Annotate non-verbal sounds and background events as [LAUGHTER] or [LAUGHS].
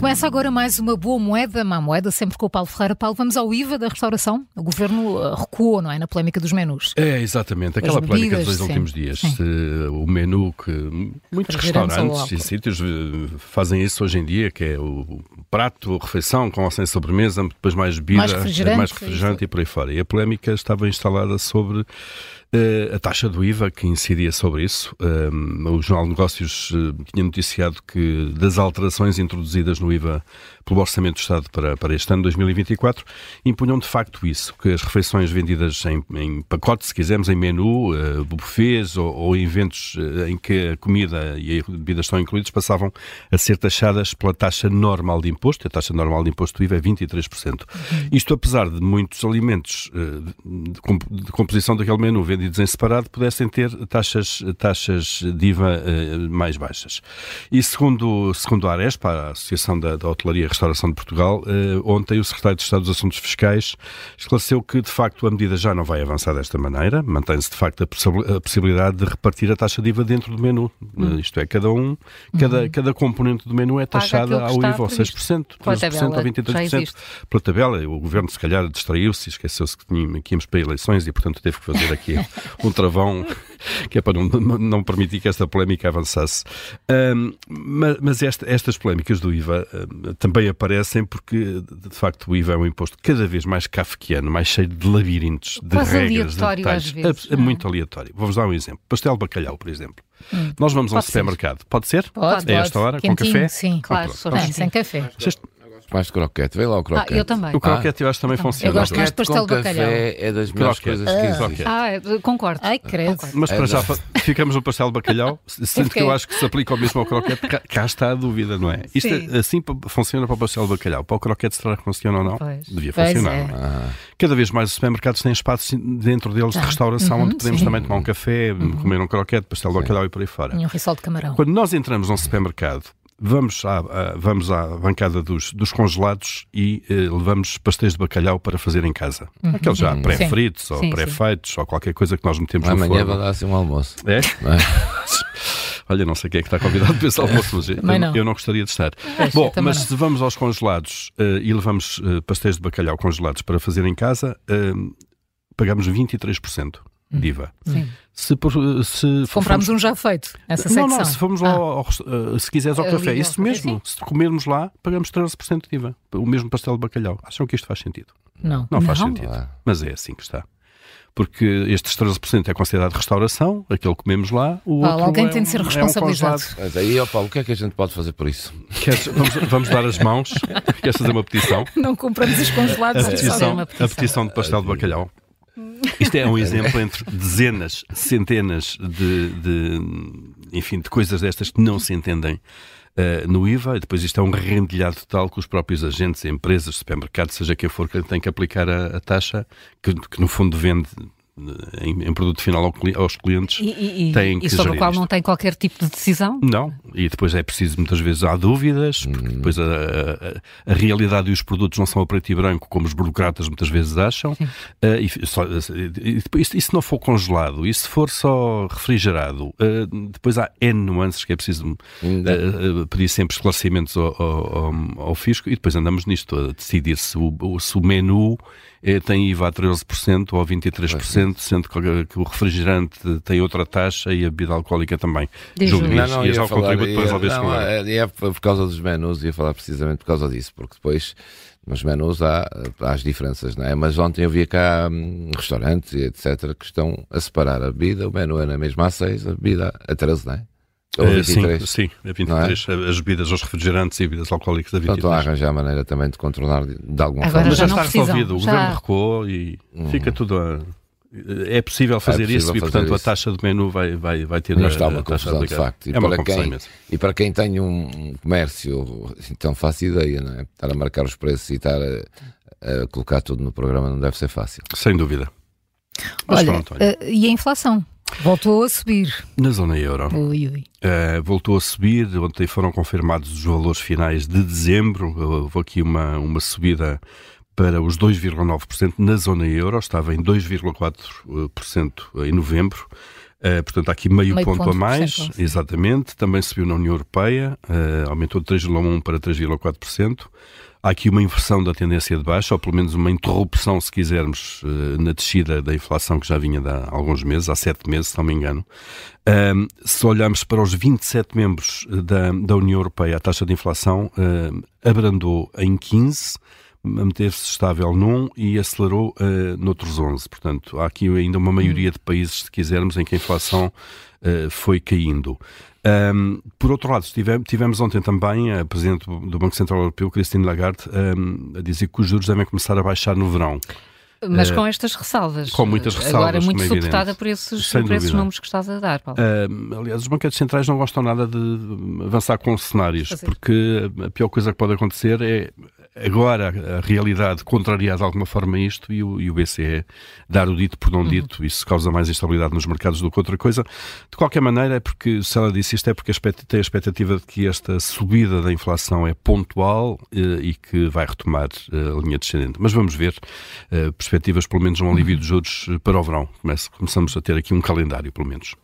Começa agora mais uma boa moeda, má moeda, sempre com o Paulo Ferreira. Paulo, vamos ao IVA da restauração? O governo uh, recuou, não é? Na polémica dos menus. É, exatamente. Aquela polémica dos dois sim. últimos dias. Sim. Se o menu que muitos restaurantes e sítios eh, fazem isso hoje em dia, que é o prato, a refeição com ou sem sobremesa, depois mais bebida, Mais refrigerante, mais refrigerante e por aí fora. E a polémica estava instalada sobre eh, a taxa do IVA que incidia sobre isso. Um, o Jornal de Negócios eh, tinha noticiado que das alterações introduzidas no IVA pelo Orçamento do Estado para, para este ano 2024 impunham de facto isso, que as refeições vendidas em, em pacote, se quisermos, em menu, buffets ou, ou eventos eh, em que a comida e a bebida estão incluídos passavam a ser taxadas pela taxa normal de imposto. A taxa normal de imposto do IVA é 23%. Isto apesar de muitos alimentos eh, de, comp- de composição daquele menu vendidos em separado pudessem ter taxas, taxas de IVA eh, mais baixas. E segundo, segundo a Arespa, a Associação da, da Hotelaria e Restauração de Portugal, eh, ontem o Secretário de Estado dos Assuntos Fiscais esclareceu que, de facto, a medida já não vai avançar desta maneira. Mantém-se, de facto, a, possi- a possibilidade de repartir a taxa de IVA dentro do menu. Eh, Isto é, cada um, cada, cada componente do menu é taxada ao IVA, ao previsto. 6%, Com a 13% tabela, ou já 23% existe. pela tabela. O governo, se calhar, distraiu-se e esqueceu-se que, que íamos para eleições e, portanto, teve que fazer aqui [LAUGHS] um travão que é para não, não permitir que esta polémica avançasse. Ma- mas esta- estas polémicas do IVA também aparecem porque, de facto, o IVA é um imposto cada vez mais kafkiano, mais cheio de labirintos, de Quase regras, de aleatório às detalhes. vezes, É, é é? muito aleatório. Vou-vos dar um exemplo. Pastel de bacalhau, por exemplo. Nós vamos a um supermercado. Pode ser? Pode, A esta pode. hora, com Quentinho, café? Sim, Claro, É, assim. sem café. Vocês- Mais de croquete, vê lá o Ah, croquete. eu também. O croquete eu acho que também Eu funciona. gosto mais de pastel de bacalhau. café é das melhores Croquete. coisas que Ah. existem. Ah, eu concordo. Ai, credo. Mas É, para já não. fa- ficamos no pastel de bacalhau, [LAUGHS] sendo que eu acho que se aplica ao mesmo ao croquete, cá, está a dúvida, não é? Isto Sim. é- assim pa- funciona para o pastel de bacalhau. Para o croquete será que funciona ou não? Pois. Devia Pois funcionar. é. não é? Ah, Cada vez mais os supermercados têm espaços dentro deles de Ah, restauração uhum, onde podemos sim. também tomar um café, comer um croquete, pastel de bacalhau e por aí fora. E um risol de camarão. Quando nós entramos num supermercado, vamos à, à- vamos à bancada dos, dos congelados e eh, levamos pastéis de bacalhau para fazer em casa. Aqueles já pré-fritos ou pré-feitos ou qualquer coisa que nós metemos no amanhã forno. vai dar assim um almoço. É? é? [LAUGHS] Olha, não sei quem é que está convidado para esse [LAUGHS] almoço, mas eu, não. eu não gostaria de estar. Pois, Bom, mas não. se vamos aos congelados eh, e levamos eh, pastéis de bacalhau congelados para fazer em casa, eh, pagamos 23% de IVA. Sim. Se, por- se Compramos formos- um já feito, essa não, secção. não, se formos lá Ah. ao, ao eh, se quiseres ao café, isso café, mesmo, se comermos lá, pagamos 13% de IVA. O mesmo pastel de bacalhau. Acham que isto faz sentido? Não. Não, faz Não. sentido. Ah. Mas é assim que está. Porque estes 13% é considerado restauração, aquele que comemos lá, o Paulo, outro alguém é tem de um- ser é um responsabilizado. Mas aí, ó Paulo, o que é que a gente pode fazer por isso? Queres- vamos, vamos dar as mãos? [LAUGHS] Queres fazer uma petição? Não compramos os congelados. A é só petição, uma a petição. petição de pastel de bacalhau. Isto é um [LAUGHS] exemplo entre dezenas, centenas de, de, enfim, de coisas destas que não se entendem eh, no IVA. E depois isto é um rendilhado total com os próprios agentes, empresas, supermercados, seja quem for, que tem que aplicar a, a taxa que, que no fundo vende em, em produto final aos clientes. E, e, e- Têm que e sobre gerir o qual isto. não tem qualquer tipo de decisão? Não, e depois é preciso, muitas vezes há dúvidas, porque depois a, a- a realidade e os produtos não são a preto e branco, como os burocratas muitas vezes acham. Eh, e, só- e depois, e se não for congelado, e se for só refrigerado, eh, depois há N nuances que é preciso eh, eh, pedir sempre esclarecimentos ao, ao- ao- ao fisco e depois andamos nisto a decidir se o, se o menu eh, tem IVA a 13% ou a 23%, sendo que, o refrigerante tem outra taxa e a bebida alcoólica também. Julgo Luís. nisso. E já o contributo para resolver não, é, é por causa dos menus, ia falar precisamente por causa disso, porque depois nos menus há, há as diferenças, não é? Mas ontem eu via cá hum, restaurantes e etc. que estão a separar a bebida, o menu é na mesma a 6, a bebida a 13, não é? Ou a Eh, sim, 23. sim, a 23. As bebidas, os refrigerantes e bebidas alcoólicas da Portanto, estão a 23. arranjar maneira também de controlar de, de alguma Agora forma. Mas já, está precisam, resolvido. O já- governo recuou e fica tudo a. É possível fazer possível isso e, fazer portanto, a isso. taxa de menu vai, vai, vai ter Mas a, está uma a taxa confusão de aplicada. facto. E, É para quem, e para quem tem um comércio, então faço ideia, não é? Estar a marcar os preços e estar a, a colocar tudo no programa não deve ser fácil. Sem dúvida. Mas Olha, pronto, olha. eh, e a inflação? Voltou a subir. Na zona euro. Ui, ui. Uh, voltou a subir. Ontem foram confirmados os valores finais de dezembro. Houve aqui uma, uma subida para os 2,9% na zona euro. Estava em 2,4% em novembro. Uh, portanto, há aqui meio, Meio ponto, ponto a mais, exatamente. Também subiu na União Europeia, uh, aumentou de 3,1% para 3,4%. Há aqui uma inversão da tendência de baixa, ou pelo menos uma interrupção, se quisermos, uh, na descida da inflação que já vinha de há alguns meses, há sete meses, se não me engano. Um, se olharmos para os 27 membros da, da União Europeia, a taxa de inflação abrandou em 15, manteve-se estável num e acelerou uh, noutros 11. Portanto, há aqui ainda uma maioria de países, se quisermos, em que a inflação uh, foi caindo. Um, por outro lado, tivemos, tivemos ontem também a Presidente do Banco Central Europeu, Christine Lagarde, um, a dizer que os juros devem começar a baixar no verão. Mas com estas ressalvas. com muitas ressalvas, Agora muito é suportada evidente. por esses, por esses números que estás a dar, Paulo. Um, aliás, os banquetes centrais não gostam nada de avançar com cenários, Fazer. porque a pior coisa que pode acontecer é agora a realidade contrariar de alguma forma isto e o, e o BCE dar o dito por não dito. Isso causa mais instabilidade nos mercados do que outra coisa. De qualquer maneira, é porque, se ela disse isto, é porque tem a expectativa de que esta subida da inflação é pontual eh, e que vai retomar eh, a linha descendente. Mas vamos ver eh, perspectivas, pelo menos, um alívio dos juros para o verão. Começamos a ter aqui um calendário, pelo menos.